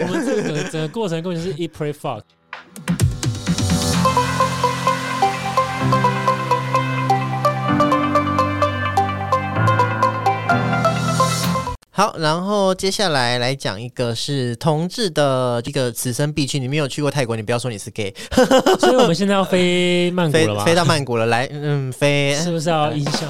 我们这个整个过程根本就是 eat pray fuck。好，然后接下来来讲一个是同志的一个此生必去。你没有去过泰国，你不要说你是 gay。所以我们现在要飞曼谷飞了吗？飞到曼谷了，来，嗯，飞。是不是要音效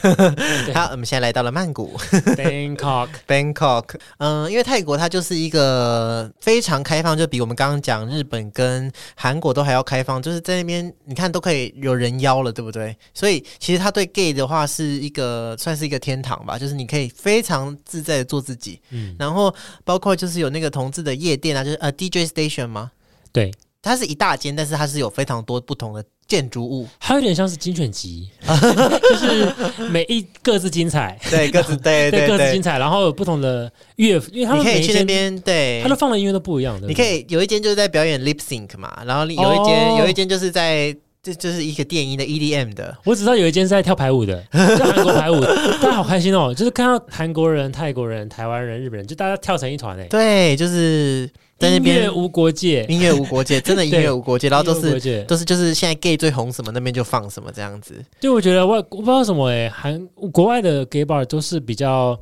好，我们现在来到了曼谷？Bangkok，（Bangkok）。嗯，因为泰国它就是一个非常开放，就比我们刚刚讲日本跟韩国都还要开放，就是在那边你看都可以有人妖了，对不对？所以其实它对 gay 的话是一个算是一个天堂吧，就是你可以非常自在的做自己。嗯，然后包括就是有那个同志的夜店啊，就是呃 DJ station 吗？对，它是一大间，但是它是有非常多不同的建筑物，还有点像是精选集，就是每一各自精彩，对，各自 对对，各自精，彩，然后有不同的乐，因为他你可以去那边，对他，都放的音乐都不一样的。你可以有一间就是在表演 lip sync 嘛，然后有一间、哦有一间就是在这就是一个电音的 EDM 的，我只知道有一间是在跳排舞的，就韩国排舞，大家好开心哦！就是看到韩国人、泰国人、台湾人、日本人，就大家跳成一团哎。对，就是在那边音乐无国界，音乐无国界，真的 音乐无国界，然后都是。都是就是现在 gay 最红什么那边就放什么这样子，就我觉得外我不知道什么诶，韩国外的 gay bar 都是比较。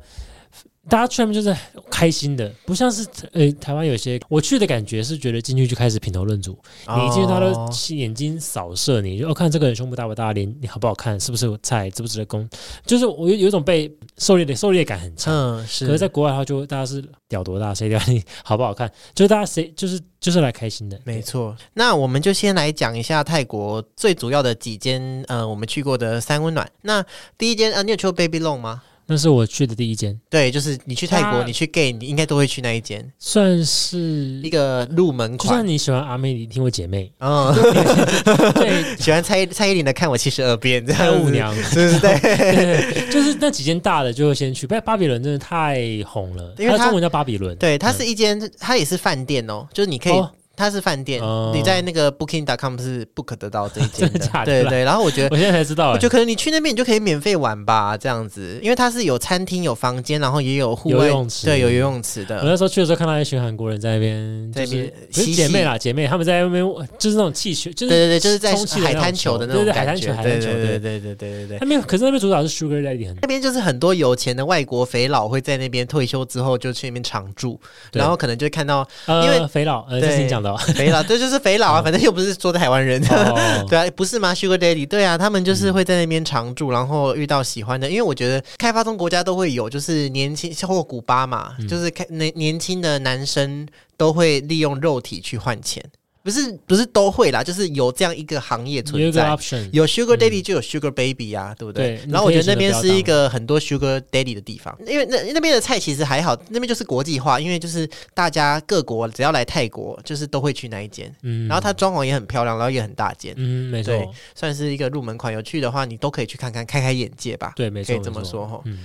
大家去那边就是开心的，不像是呃台湾有些我去的感觉是觉得进去就开始品头论足，你一进去他哦都眼睛扫射你，就哦看这个人胸部大不大，脸你好不好看，是不是有菜，值不值得攻，就是我有有一种被狩猎的狩猎感很强。嗯是，可是，在国外的话，就大家是屌多大，谁屌你 好不好看，就是大家谁就是就是来开心的，没错，那我们就先来讲一下泰国最主要的几间呃我们去过的三温暖。那第一间呃，你有去过 Baby Long 吗？那是我去的第一间，对，就是你去泰国，它你去 gay，你应该都会去那一间，算是一个入门就像。你喜欢阿妹，你听我姐妹，嗯，对，喜欢蔡蔡依林的《看我七十二变》这还有样子，舞娘，对对对，对，就是那几间大的就会先去，不然巴比伦真的太红了，因为它它中文叫巴比伦，对，它是一间，它也是饭店哦，就是你可以。哦它是饭店，你在那个 Booking.com 是不可得到这一间的，对对。然后我觉得，我现在才知道，我觉得可能你去那边你就可以免费玩吧，这样子，因为它是有餐厅、有房间，然后也有户外游泳池，对，有游泳池的。我那时候去的时候看到一群韩国人在那边，在边姐妹啦，姐妹，他们在那边就是那种气球，就是对对对，就是在海滩球。的那种海滩球，海滩球，对对对对。对对。那边可是那边主打是 Sugar Daddy，那边就是很多有钱的外国肥佬会在那边退休之后就去那边常住，然后可能就看到，因为肥佬，呃，这是你讲。肥佬，这就是肥佬啊，反正又不是说的台湾人，哦。对啊，不是吗？Sugar Daddy，对啊，他们就是会在那边常住，然后遇到喜欢的，因为我觉得开发中国家都会有，就是年轻或古巴嘛，嗯。就是开年年轻的男生都会利用肉体去换钱，不是不是都会啦，就是有这样一个行业存在。有 Sugar Daddy 就有 Sugar Baby 啊，对不对？对然后我觉得那边是一个很多 Sugar Daddy 的地方，因为那那边的菜其实还好，那边就是国际化，因为就是大家各国只要来泰国，就是都会去那一间，嗯然后它装潢也很漂亮，然后也很大间，嗯，没错，对算是一个入门款。有去的话，你都可以去看看，开开眼界吧。对，没错，可以这么说哈。嗯，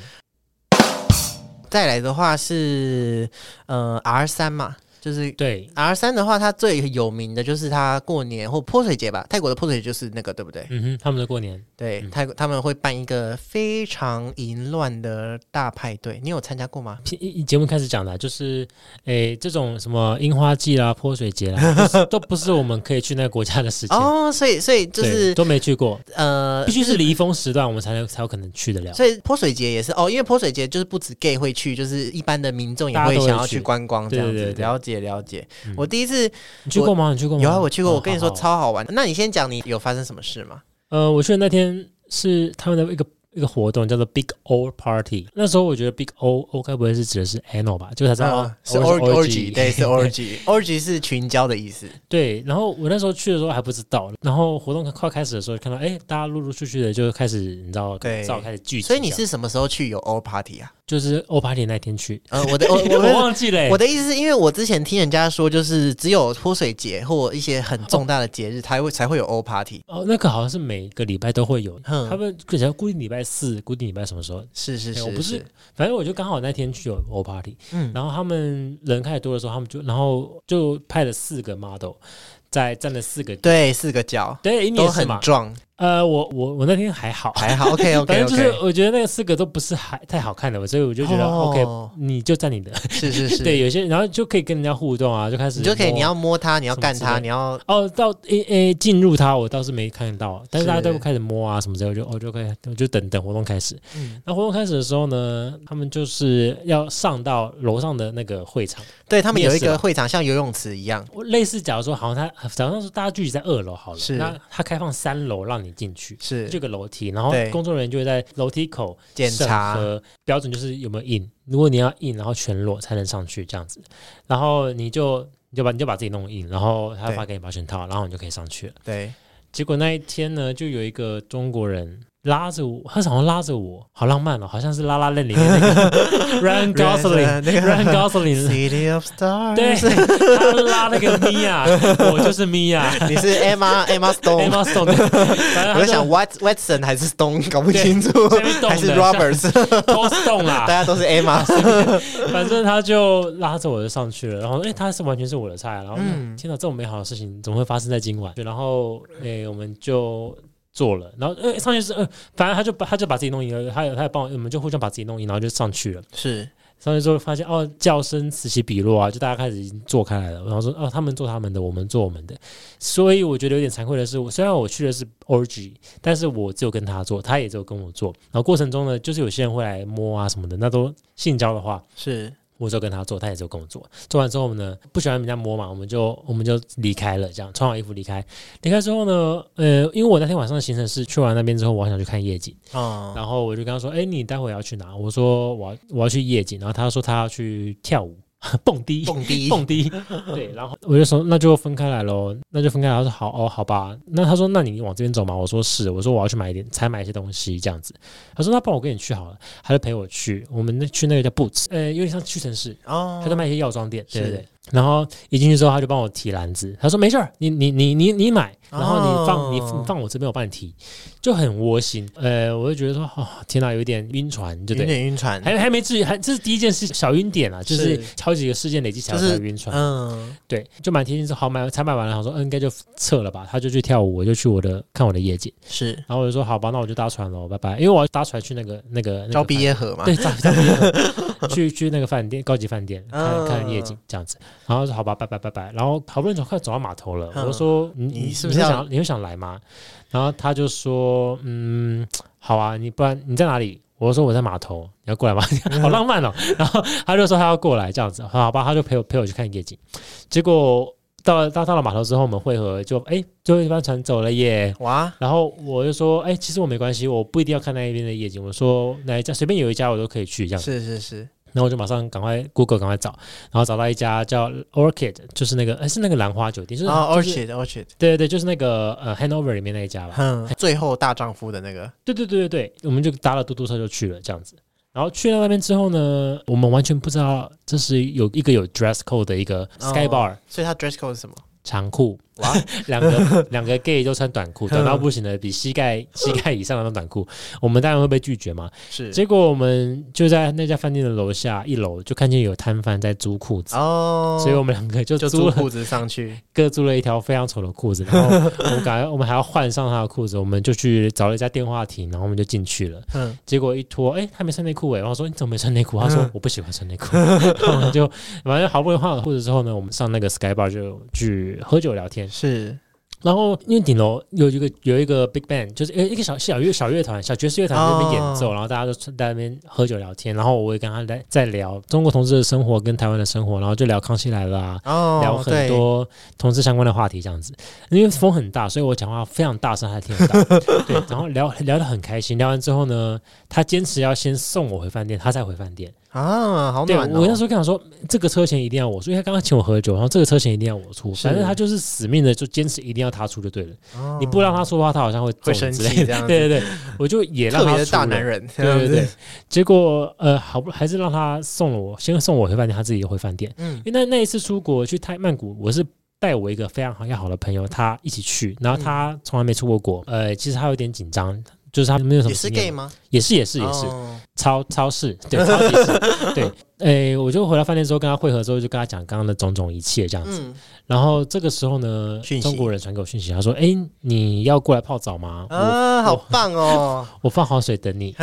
再来的话是呃 R 三嘛，就是对，R 三的话，它最有名的就是它过年或泼水节吧，泰国的泼水节就是那个，对不对？嗯哼，他们的过年，对，嗯泰国他们会办一个非常淫乱的大派对，你有参加过吗？节目开始讲的啊，就是诶，这种什么樱花季啦、泼水节啦，都是都不是我们可以去那个国家的事情，哦，所以所以就是都没去过，呃，必须是离峰时段，我们才能才有可能去得了。所以泼水节也是哦，因为泼水节就是不止 gay 会去，就是一般的民众也会想要去去观光这样子。对对对对了解了解。嗯我第一次你去过吗？你去过吗？有啊，我去过，哦我跟你说超好玩的。那你先讲你有发生什么事吗？呃，我去的那天是他们的一个一个活动，叫做 Big O Party。那时候我觉得 Big O O 该不会是指的是 anal 吧？就才知道、是 or- orgy，对，是 orgy，orgy 是群交的意思。对，然后我那时候去的时候还不知道，然后活动快开始的时候看到，哎，大家陆陆续续的就开始，你知道，对照开始聚集。所以你是什么时候去有 O party 啊？就是欧 Party 那天去，呃，我的我我 我忘记了欸、我的意思是因为我之前听人家说，就是只有泼水节或一些很重大的节日才会才会有欧 party。哦，那个好像是每个礼拜都会有，哼。他们可能固定礼拜四、固定礼拜什么时候，是是是，对我不是，反正我就刚好那天去有欧 Party，嗯，然后他们人开始多的时候，他们就然后就派了四个 model，在站了四个，对，四个角。对，你都也是嘛，很壮，呃，我我我那天还好，还好，OK OK 反正就是我觉得那个四个都不是还太好看的，所以我就觉得、哦。OK，你就占你的。是是是，对，有些然后就可以跟人家互动啊，就开始你就可以，你要摸它，你要干它，你要哦，到诶诶进入它，我倒是没看到，但是大家是。都开始摸啊什么之类，我就哦就可以，我就等等活动开始。嗯，那活动开始的时候呢，他们就是要上到楼上的那个会场，对他们有一个会场像游泳池一样，我类似假如说好像他假如说是大家聚集在二楼好了，是。那他开放三楼让你进去。是。这个楼梯，然后对。工作人员就会在楼梯口检查。标准就是有没有印，如果你要印，然后全裸才能上去这样子，然后你就你就把你就把自己弄印，然后他对。发给你保险套，然后你就可以上去了。对，结果那一天呢，就有一个中国人拉着我，他好像拉着我，好浪漫哦，好像是《拉拉链》里面那个 Ryan Gosling。那个。Gosling，City of Stars，对，他拉那个 Mia，我就是 Mia。你是 Emma Emma Stone，Emma Stone，我在想 Wat Watson 还是 Stone，搞不清楚。对这边，动的还是 Stone 啦，大家都是 Emma，反正他就拉着我就上去了，然后哎、他是完全是我的菜，然后、嗯。天哪，这种美好的事情怎么会发生在今晚？然后哎、我们就做了，然后呃上去是呃，反正他就把他就把自己弄赢了，他有他也帮我，我们就互相把自己弄赢，然后就上去了。是上去之后发现哦，叫声此起彼落啊，就大家开始已经做开来了。然后说哦，他们做他们的，我们做我们的。所以我觉得有点惭愧的是，我虽然我去的是 orgy，但是我只有跟他做，他也只有跟我做。然后过程中呢，就是有些人会来摸啊什么的，那都性交的话，是我就跟他做，他也只有跟我做。做完之后呢，不喜欢人家摸嘛，我们就我们就离开了，这样穿好衣服离开。离开之后呢，呃，因为我那天晚上的行程是去完那边之后，我还想去看夜景。啊，然后我就跟他说：“哎、你待会要去哪？”我说：“我要我要去夜景。”然后他说他要去跳舞，蹦迪，蹦迪，蹦迪。对，然后我就说那就分开来喽，那就分开来。他说好哦，好吧。那他说那你往这边走嘛？我说是。我说我要去买一点，才买一些东西这样子。他说那不然我跟你去好了，他就陪我去。我们那去那个叫 Boots，呃，有点像屈臣氏，哦，他在卖一些药妆店，对对对。然后一进去之后，他就帮我提篮子，他说没事儿，你你你你你买，然后你放、你哦你放我这边，我帮你提，就很窝心。呃，我就觉得说，哦，天哪，有一点晕船，对不有？点晕船，还还没至于，还这是第一件事，小晕点啊，就是是好几个事件累积起来就是才晕船。嗯，对，就蛮贴心，说好买，才买完了，我说嗯，应该就撤了吧。他就去跳舞，我就去我的看我的夜景，是然后我就说好吧，那我就搭船喽，拜拜。因为我要搭船去那个那个那个招毕业河嘛，对，招招毕业河 去去那个饭店，高级饭店看嗯看夜景这样子。然后说好吧，拜拜拜拜。然后好不容易走快走到码头了，嗯我说你你是不是要会想你会想来吗？然后他就说嗯，好啊，你不然你在哪里？我说我在码头，你要过来吗？好浪漫哦。然后他就说他要过来这样子，好吧，他就陪我陪我去看夜景。结果到了到到了码头之后，我们会合就哎，最后一班船走了耶。哇，然后我就说，哎，其实我没关系，我不一定要看那一边的夜景。我说哪一家随便有一家我都可以去这样子。是是是，然后我就马上赶快 Google 赶快找，然后找到一家叫 Orchid，就是那个哎是那个兰花酒店，就是、，Orchid Orchid，对对对，就是那个呃 Hanover 里面那一家吧。嗯，最后大丈夫的那个，对对对对对，我们就搭了嘟嘟车就去了这样子。然后去到那边之后呢，我们完全不知道这是有一个有 dress code 的一个 Sky 哦 Bar、所以它 dress code 是什么？长裤，哇，两个两个 gay 都穿短裤，短到不行的，比膝盖膝盖以上的那种短裤，我们当然会被拒绝嘛。是结果我们就在那家饭店的楼下一楼就看见有摊贩在租裤子，哦，所以我们两个就租了裤子上去，各租了一条非常丑的裤子，然后我们感觉我们还要换上他的裤子，我们就去找了一家电话亭，然后我们就进去了。嗯，结果一脱，哎、他没穿内裤哎，然后说你怎么没穿内裤？他说我不喜欢穿内裤。然后我们就反正好不容易换好裤子之后呢，我们上那个 Sky Bar 就去喝酒聊天。是然后因为顶楼有一个有一个 big band，就是呃一个小小乐小乐团、小爵士乐团在那边演奏，哦然后大家都在那边喝酒聊天。然后我也跟他在在聊中国同志的生活跟台湾的生活，然后就聊康熙来了啊，哦，聊很，多同志相关的话题，这样子。因为风很大，所以我讲话非常大声，他听得到。对，然后聊聊得很开心。聊完之后呢，他坚持要先送我回饭店，他再回饭店。啊，好对暖哦，我那时候跟他说，这个车钱一定要我出，因为他刚刚请我喝酒，然后这个车钱一定要我出。是。反正他就是死命的，就坚持一定要他出就对了。哦。你不让他出的话，他好像会会生揍你之类的。气这样子。对对对，我就也让特别的大男人，对对对。结果呃，好不还是让他送了我，先送我回饭店，他自己回饭店。嗯，因为那那一次出国去泰曼谷，我是带我一个非常好要好的朋友，他一起去，然后他从来没出过国，呃，其实他有点紧张，就是他没有什么也是经 gay 吗？也是也是也是，哦超超市对超级市，对。诶，我就回到饭店之后跟他会合之后，就跟他讲刚刚的种种一切这样子。嗯然后这个时候呢中国人传给我讯息，他说：“诶，你要过来泡澡吗？我啊，好棒哦！我放好水等你。”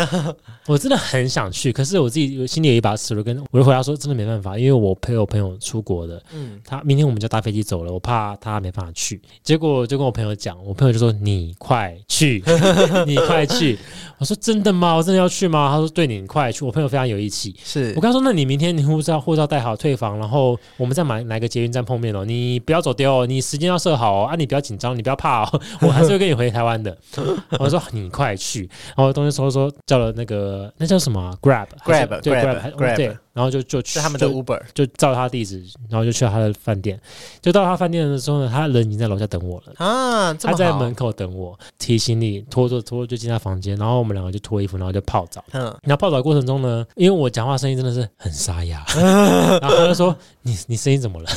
我真的很想去，可是我自己心里有一把尺，我跟我就回答说：“真的没办法，因为我陪我朋友出国的，嗯，他明天我们就搭飞机走了，我怕他没办法去。结果就跟我朋友讲，我朋友就说：“你快去，你快去。”我说：“真的吗？我真的要去吗？”他说：“对，你快去。”我朋友非常有义气。是我跟他说：“那你明天你护照护照带好，退房，然后我们再买哪个捷运站碰面哦。你不要走丢哦，你时间要设好哦。啊，你不要紧张，你不要怕哦，我还是会跟你回台湾的。”我说：“你快去。”然后东西说说叫了那个那叫什么啊 Grab Grab，对还 Grab 对，然后就就去他们的 Uber，就照他地址，然后就去了他的饭店。就到他饭店的时候呢，他人已经在楼下等我了。啊，他在门口等我，提行李，拖着拖着就进他房间，然后我们两个就脱衣服，然后就泡澡。嗯，然后泡澡过程中呢，因为我讲话声音真的是很沙哑，然后他就说：“你你声音怎么了？”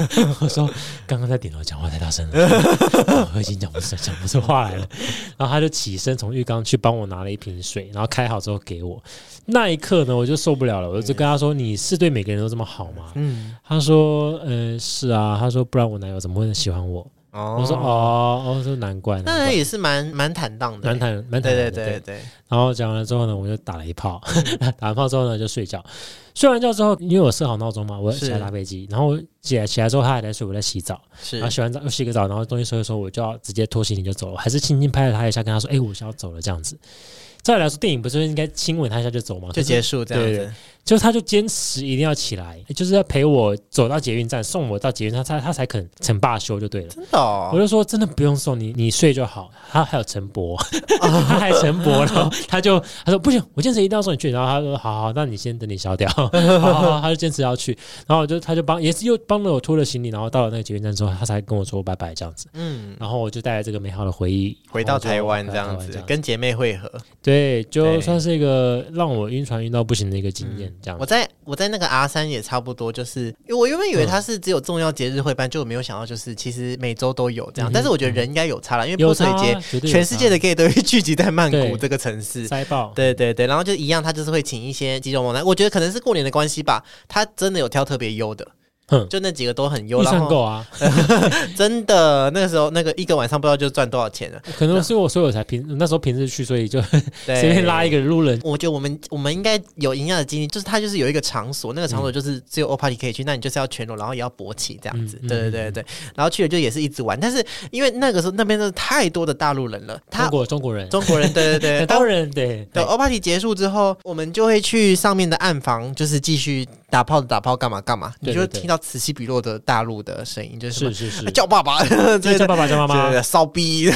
我说：“刚刚在顶楼讲话太大声了，我已经讲不出讲不出话来了。”然后他就起身从浴缸去帮我拿了一瓶水，然后开好之后给我。那一刻呢，我就受不了了，我就跟他说：“你是对每个人都这么好吗？”嗯，他说：“呃，是啊。”他说：“不然我男友怎么会喜欢我？”哦我说：“，哦，哦，说难怪，难怪。”那也是蛮蛮坦荡的，蛮坦蛮坦对对对对，然后讲完了之后呢，我就打了一炮，打完炮之后呢就睡觉。睡完觉之后，因为我设好闹钟嘛，我是起来搭飞机。然后我起来起来之后，他还在睡，我在洗澡。是然后洗完澡又洗个澡，然后东西收一收，我就要直接拖行李就走了。还是轻轻拍了他一下，跟他说：“哎、我是要走了。”这样子。照理来说，电影不是应该亲吻他一下就走吗？就结束这样对子，就他就坚持一定要起来，就是要陪我走到捷运站，送我到捷运站，他他才肯肯罢休就对了。真的哦我，就说真的不用送你，你睡就好。他还有陈博，他还陈博，然后他就他说不行，我坚持一定要送你去。然后他说好好，那你先等你消掉。好好好，他就坚持要去。然后我就他就帮也是又帮了我拖了行李，然后到了那个捷运站之后，他才跟我说拜拜这样子。嗯，然后我就带来这个美好的回忆回到台湾这样子，跟姐妹会合。对，就算是一个让我晕船晕到不行的一个经验，这样我在我在那个 R 三也差不多，就是因为我原本以为他是只有重要节日会办，就没有想到就是其实每周都有这样。嗯但是我觉得人应该有差了，因为泼水节全世界的 gay 都会聚集在曼谷这个城市。塞爆。对对对，然后就一样，他就是会请一些肌肉猛男，我觉得可能是过年的关系吧，他真的有挑特别优的，哼，就那几个都很优，预然后算够啊，真的那个时候那个一个晚上不知道就赚多少钱了，可能是我所以我才平那时候平日去，所以就 对，随便拉一个路人。我觉得我们我们应该有一样的经历，就是它就是有一个场所，那个场所就是只有 O party 可以去，那你就是要全裸，然后也要勃起这样子，对对对对，然后去了就也是一直玩，但是因为那个时候那边真的太多的大陆人了，他中国中国人，中国人对对对，很多人对对。O party 结束之后，我们就会去上面的暗房，就是继续打炮打炮干嘛干嘛，你就听到此起彼落的大陆的声音，就是是是是，叫爸爸，对 对叫爸爸叫妈妈。对，骚逼。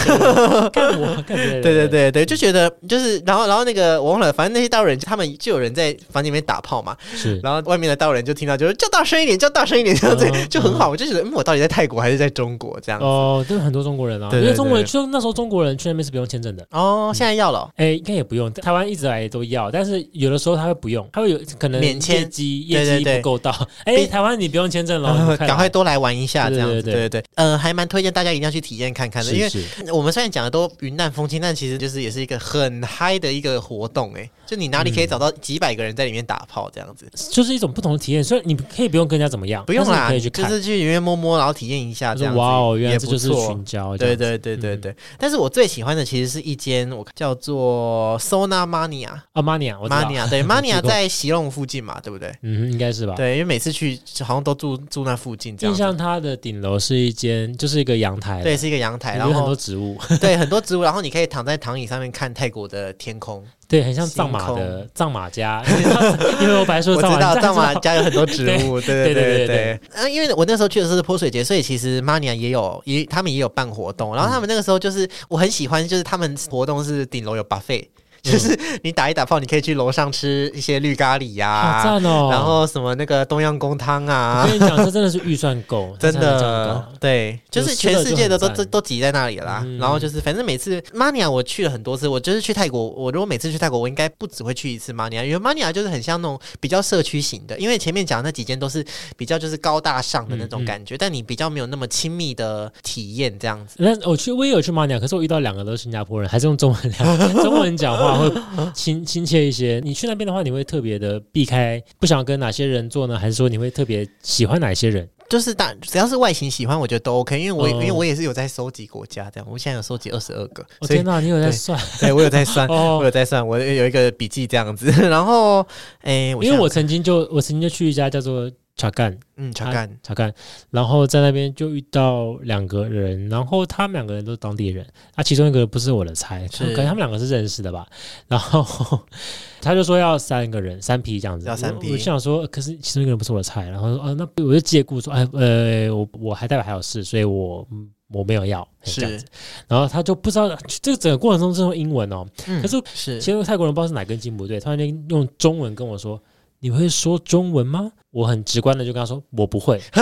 干我干，对对对对，就觉得就是，然后然后那个我忘了，反正那些大陆人他们就有人在房间里面打炮嘛，是。然后外面的大陆人就听到就是叫大声一点，叫大声一点，这样子嗯就很好。我就觉得，嗯，我到底在泰国还是在中国这样子？哦，就是很多中国人啊，对对因为中国人对就那时候中国人去那边是不用签证的。哦，现在要了。哦，哎，应该也不用，台湾一直来都要，但是有的时候他会不用，他会有可能免签。业绩对对到。哎，毕台湾你不用签证了，赶快多来玩一下，这样子。对。对对呃，还蛮推荐大家一定要去体验看看的，因为我们虽然讲的都云淡风轻，但其实就是也是一个很嗨的一个活动，哎，就你哪里可以找到几百个人在里面打炮这样子？就是一种不同的体验，所以你可以不用跟人家怎么样，不用啦，可以去看，就是去里面摸摸，然后体验一下这样子。哇哦，原来也这就是群交，这对对对对嗯。对，但是我最喜欢的其实是一间我叫做 Sona Mania 啊，Mania，我知道。Mania，对 去 Mania 在西隆附近嘛，对不对？嗯，应该是吧？对，因为每次去好像都住住那附近这样子。印象它的顶楼是一间，就是一个阳台，对，，是一个阳台，然后很多植物，对很多植物，然后你可以躺在躺椅上面看泰国的天空。对，很像藏马的藏马家，因为我本来说我知 藏马道藏马家，有很多植物，对对对对对。啊，因为我那时候去的时候是泼水节，所以其实 Mania 也有也他们也有办活动，然后他们那个时候就是我很喜欢，就是他们活动是顶楼有 buffet。就是你打一打炮，你可以去楼上吃一些绿咖喱呀、好赞哦！然后什么那个东阳公汤啊我啊，跟你讲，这真的是预算够，真的对，就是全世界的都都都挤在那里啦。嗯然后就是反正每次 Mania 我去了很多次，我就是去泰国，我如果每次去泰国，我应该不只会去一次 Mania，因为 Mania 就是很像那种比较社区型的，因为前面讲的那几间都是比较就是高大上的那种嗯嗯感觉，但你比较没有那么亲密的体验这样子。那我去，我也有去马尼亚，可是我遇到两个都是新加坡人，还是用中文聊 中文讲话，话会亲亲切一些。你去那边的话，你会特别的避开，不想跟哪些人做呢？还是说你会特别喜欢哪些人？就是大只要是外形喜欢，我觉得都 OK。因为我、哦因为我也是有在收集国家这样，我现在有收集二十二个，我天哪，你有在算对我有在算，我哦？有在算，我有一个笔记这样子。然后，诶，因为我曾经就我曾经就去一家叫做茶干。嗯，查干。查干，然后在那边就遇到两个人，然后他们两个人都是当地人，那、其中一个不是我的菜，是。可能他们两个是认识的吧。然后 他就说要三个人，三批这样子，要三批。我我就想说，可是其中一个人不是我的菜，然后说，啊、那我就借故说，哎，呃，我我还代表还有事，所以我嗯我没有要这样子。然后他就不知道这个整个过程中是用英文哦，嗯可是是。其实泰国人不知道是哪根筋不对，突然间用中文跟我说：“你会说中文吗？”我很直观的就跟他说：“我不会。”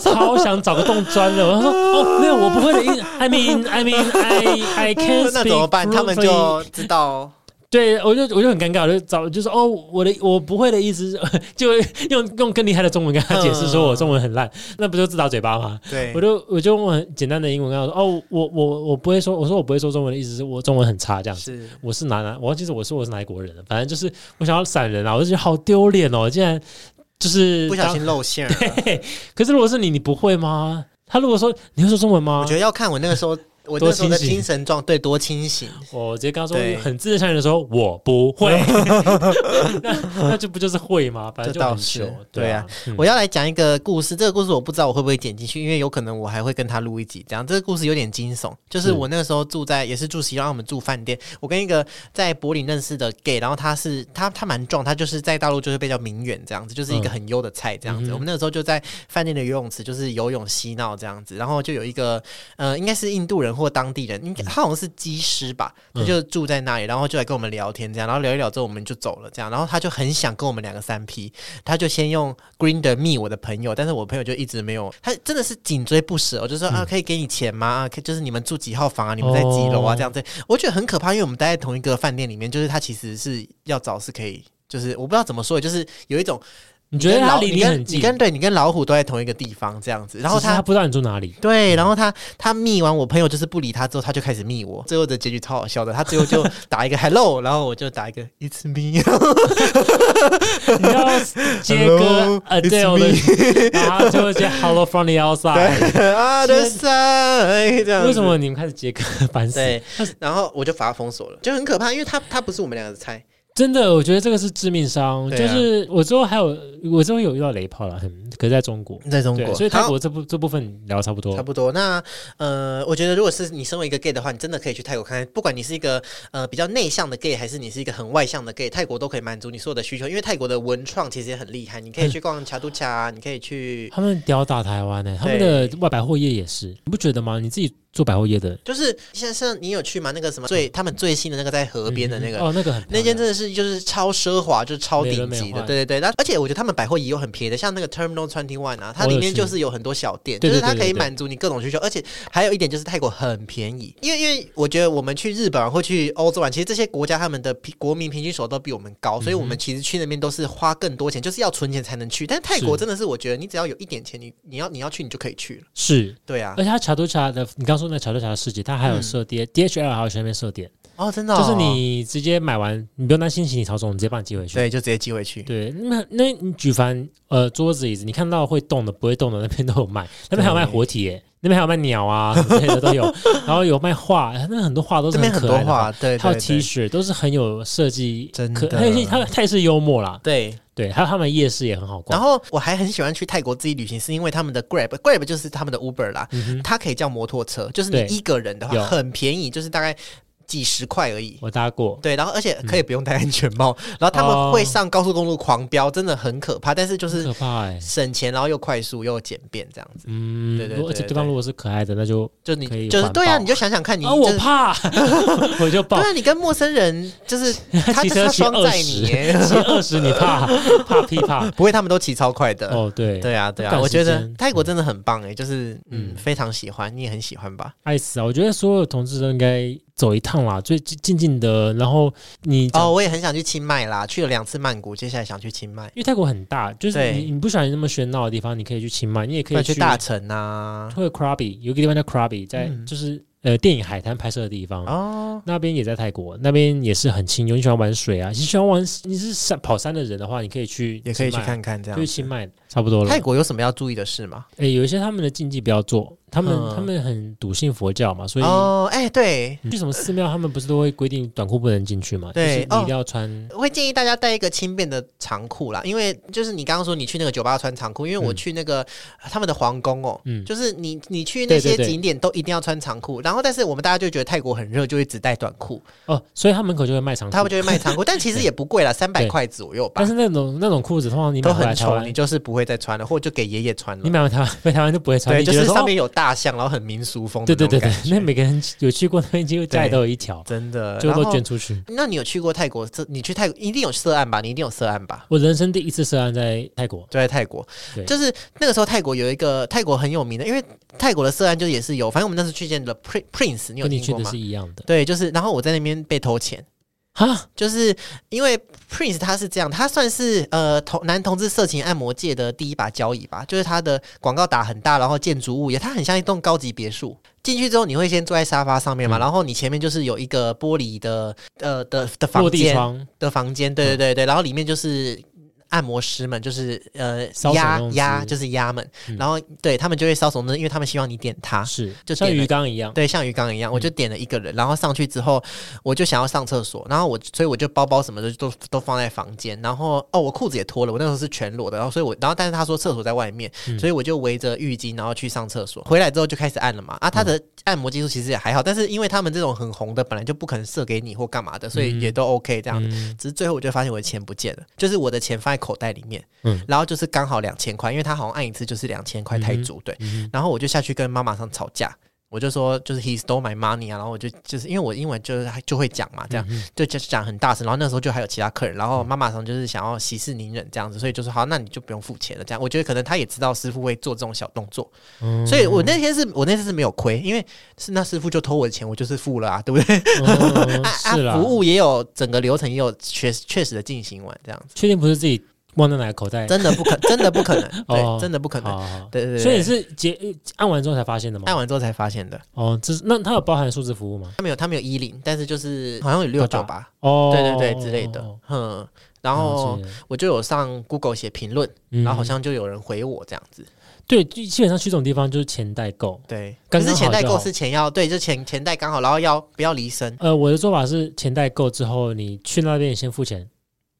超想找个洞钻的。我说：“哦，没有，我不会的。I mean, I mean, I I can't speak 怎么办？他们就知道对，我就我就很尴尬，我就找就说哦，我的我不会的意思是，就用用更厉害的中文跟他解释，说我中文很烂，那不就自打嘴巴吗？对我，就我就用很简单的英文跟他说，哦，我我我不会说，我说我不会说中文的意思是我中文很差这样子。是我是哪哪，我忘记是我说我是哪一国人了，反正就是我想要闪人啊，我就觉得好丢脸哦，竟然就是不小心露馅了。嘿，可是如果是你，你不会吗？他如果说你会说中文吗？我觉得要看我那个时候，我那时候的精神状对多清醒。我直接跟他说很自然的说，我不会，那那就不就是会吗？反正就是糗，对啊，嗯。我要来讲一个故事，这个故事我不知道我会不会剪进去，因为有可能我还会跟他录一集。这样，这个故事有点惊悚，就是是。我那个时候住在也是住西让我们住饭店，我跟一个在柏林认识的 gay，然后他是他他蛮壮，他就是在大陆就是被叫名媛这样子，就是一个嗯很优的菜这样子。嗯。我们那个时候就在饭店的游泳池就是游泳嬉闹这样子，然后就有一个呃应该是印度人或当地人，应该他好像是机师吧，他嗯就住在那里，然后就来跟我们聊天这样，然后聊一聊之后我们就走了这样，然后他就很想跟我们两个三 P，他就先用 Green 的 me 我的朋友，但是我朋友就一直没有，他真的是紧追不舍，我就说、啊，可以给你钱吗？啊，可就是你们住几号房啊？你们在几楼啊？哦这样子，我觉得很可怕，因为我们待在同一个饭店里面，就是他其实是要找是可以，就是我不知道怎么说，就是有一种你觉得他离你跟很近，你跟对你跟老虎都在同一个地方这样子，然后他不知道你住哪里，对，然后他他密完我朋友就是不理他之后，他就开始密我，最后的结局超好笑的，他最后就 打一个 hello，然后我就打一个 it's me，你要接歌 Hello, Adele 的，然后就会接 Hello from the outside。对啊的 side 这样子为什么你们开始接歌？烦死！对，然后我就把他封锁了，就很可怕，因为他他不是我们两个的菜，真的，我觉得这个是致命伤。啊就是我之后还有，我之后有遇到雷炮了，很可是在中国。在中国，所以泰国这部这部分聊得差不多差。不多。那呃，我觉得如果是你身为一个 gay 的话，你真的可以去泰国看看，不管你是一个呃比较内向的 gay，还是你是一个很外向的 gay，泰国都可以满足你所有的需求。因为泰国的文创其实也很厉害，你可以去逛卡都卡啊，你可以去。他们吊打台湾呢、他们的外百货业也是，你不觉得吗？你自己做百货业的，就是像像你有去吗？那个什么最他们最新的那个在河边的那个。嗯哦，那个很那间真的是就是超奢华，就是超顶级的，对对对。那而且我觉得他们百货也有很便宜的，像那个 Terminal Twenty One 啊，它里面就是有很多小店，就是它可以满足你各种需求。而且还有一点就是泰国很便宜，因为因为我觉得我们去日本或去欧洲玩，其实这些国家他们的平国民平均收入都比我们高，所以我们其实去那边都是花更多钱，就是要存钱才能去。但泰国真的是我觉得你只要有一点钱，你你要你要去你就可以去了。是，对啊而，且它查都查的，你刚说那卡杜卡的市集，它还有嗯。设 D D H L 还有去那边设点，哦，真的哦、就是你直接买完，你不用担心行李超重，你直接帮你寄回去。对，就直接寄回去。对，那那你举凡呃桌子椅子，你看到会动的、不会动的那边都有卖，那边还有卖活体耶，那边还有卖鸟啊什么 之类的都有，然后有卖画，那很多画都是这边很多可爱的画，话，对还有对 T 恤都是很有设计，真的。可它也是它它也是幽默啦，对。对，还有他们夜市也很好逛。然。后我还很喜欢去泰国自己旅行，是因为他们的 Grab，Grab 就是他们的 Uber 啦，嗯，它可以叫摩托车，就是你一个人的话很便宜，就是大概几十块而已。我搭过，对，然后而且可以不用戴安全帽，然后他们哦会上高速公路狂飙，真的很可怕，但是就是可怕哎。省钱，然后又快速又简便这样子。嗯，对对而且对方如果是可爱的，那就就你就是对啊，你就想想看你，我怕，我就怕 对。啊，你跟陌生人就是 他骑车骑他双载二十，你 耶，骑二十你怕怕屁怕不会，他们都骑超快的。哦，对，对啊，对啊，我觉得泰国真的很棒哎，就是嗯嗯非常喜欢，你也很喜欢吧？爱死啊！我觉得所有同志都应该走一趟啦，最静静的。然后你哦，，我也很想去清迈啦，去了两次曼谷，接下来想去清迈，因为泰国很大，就是你你不喜欢那么喧闹的地方，你可以去清迈，你也可以去大城啊。或者 Krabi，有一个地方叫 Krabi，在、嗯就是呃电影《海滩》拍摄的地方。哦，那边也在泰国，那边也是很清幽。你喜欢玩水啊？你喜欢玩你是山跑山的人的话，你可以去，也可以去，看看这样子。就是清迈，差不多了。泰国有什么要注意的事吗？诶，有一些他们的禁忌不要做，他们、嗯。他们很笃信佛教嘛，所以哦，哎，对，去什么寺庙，他们不是都会规定短裤不能进去嘛？对哦就是你一定要穿。我会建议大家带一个轻便的长裤啦，因为就是你刚刚说你去那个酒吧穿长裤，因为我嗯去那个、他们的皇宫哦，嗯。就是你你去那些景点都一定要穿长裤，然后但是我们大家就觉得泰国很热，就会只带短裤，哦，所以他门口就会卖长裤，他们就会卖长裤，但其实也不贵啦，三百对块左右吧。但，是那种那种裤子，通常你都很丑，台湾你，就是不会再穿了，或者就给爷爷穿了。你买完台湾回 台湾就不会穿，对，就是上面有大象，然后很民俗风的对对对对那每个人有去过那边，几乎家里都有一条，真的，就都捐出去。那你有去过泰国？这你去泰国一定有涉案吧？你一定有涉案吧？我人生第一次涉案在泰国，就在泰国对，就是那个时候泰国有一个泰国很有名的，因为泰国的涉案就也是有，反正我们那时候去见了 Prin- Prince，你有听过吗你去的是？一样的。对，就是然后我在那边被偷钱，哈，就是因为 Prince 他是这样，他算是呃同男同志色情按摩界的第一把交椅吧，就是他的广告打很大，然后建筑物也，它很像一栋高级别墅。进去之后，你会先坐在沙发上面嘛，嗯然后你前面就是有一个玻璃的呃的的房间，的房间，对对对对，然后里面就是。按摩师们就是呃搔首压压就是压们，嗯。然后对他们就会搔首弄姿，因为他们希望你点他，是就像鱼缸一样。对，像鱼缸一样，我就点了一个人，然后上去之后，我就想要上厕所，然后我所以我就包包什么的都都放在房间，然后哦，我裤子也脱了，我那时候是全裸的，然后所以我然后但是他说厕所在外面，嗯。所以我就围着浴巾然后去上厕所，回来之后就开始按了嘛，啊，他的按摩技术其实也还好，但是因为他们这种很红的本来就不可能射给你或干嘛的，所以也都 OK 这样子。嗯，只是最后我就发现我的钱不见了，就是我的钱放在口袋里面，嗯。然后就是刚好两千块，因为他好像按一次就是两千块泰铢，对，嗯然后我就下去跟妈妈上吵架，我就说就是 he stole my money 啊，然后我就就是因为我英文就是就会讲嘛，这样、嗯就就讲很大声，然后那时候就还有其他客人，然后妈妈上就是想要息事宁人这样子，所以就说好，那你就不用付钱了，这样。我觉得可能他也知道师傅会做这种小动作，嗯。所以我那天是我那次是没有亏，因为是那师傅就偷我的钱，我就是付了啊，对不对？嗯 啊啊是，啦，服务也有整个流程也有确确实的进行完这样子，确定不是自己忘在哪个口袋？真的不可真的不可能，对，哦真的不可能，对对对，所以你是结按完之后才发现的吗？按完之后才发现的。哦，这是那它有包含数字服务吗？它没有，它没有一零，但是就是好像有六九吧，哦，对对对之类的哦，哼。然后我就有上 Google 写评论，嗯然后好像就有人回我这样子。对，就基本上去这种地方就是钱代购。对，可是钱代购是钱要对，就钱钱代刚好，然后要不要离身呃，我的做法是钱代购之后，你去那边先付钱。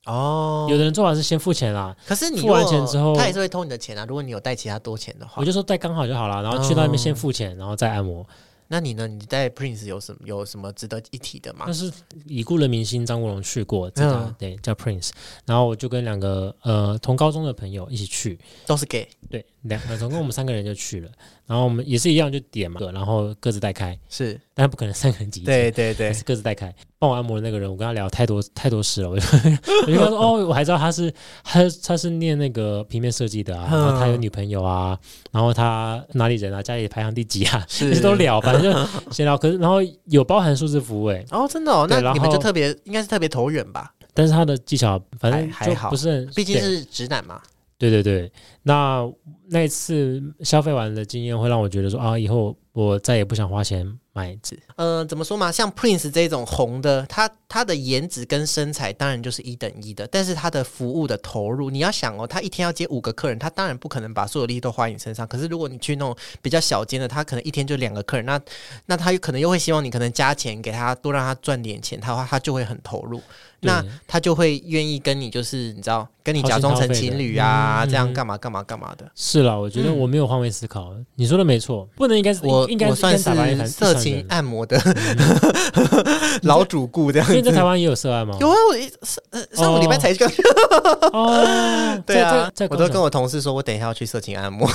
哦有的人做法是先付钱啦，可是你付完钱之后他也是会偷你的钱啊。如果你有带其他多钱的话我，就说带刚好就好了，然后去到那边先哦付钱，然后再按摩。那你呢？你带 Prince 有什么有什么值得一提的吗但？是已故的明星张国荣去过这家，嗯对，叫 Prince。然后我就跟两个呃同高中的朋友一起去，都是 gay，对，两呃总共我们三个人就去了。然后我们也是一样就点嘛，然后各自带开，是，但不可能三个人挤一间对对对，是各自带开。帮我按摩的那个人，我跟他聊太多太多事了，我就 我就跟他说 哦，我还知道他是他他是念那个平面设计的啊，然后他有女朋友啊，然后他哪里人啊，家里排行第几啊，是。都聊，反正就 闲聊。可是然后有包含数字服务诶，哦，真的哦，那你们就特别应该是特别投缘吧？但是他的技巧反正就还还好。不是很，毕竟是直男嘛。对对对。那那次消费完的经验会让我觉得说啊，以后我再也不想花钱买呃，怎么说嘛？像 Prince 这种红的，他他的颜值跟身材当然就是一等一的，但是他的服务的投入，你要想哦，他一天要接五个客人，他当然不可能把所有力气都花在你身上。可是如果你去那种比较小间的，他可能一天就两个客人，那那他可能又会希望你可能加钱给他，多让他赚点钱，他的话他就会很投入，那他就会愿意跟你就是你知道跟你假装成情侣啊，这样干嘛干嘛干嘛的。是啦，我觉得嗯我没有换位思考，你说的没错，不能应该是我应该我算是色情按摩的 老主顾这样子。所以在台湾也有涉案吗？有啊，我一上呃上个礼拜才刚哦，对啊我都跟我我同事说，我等一下要去色情按摩，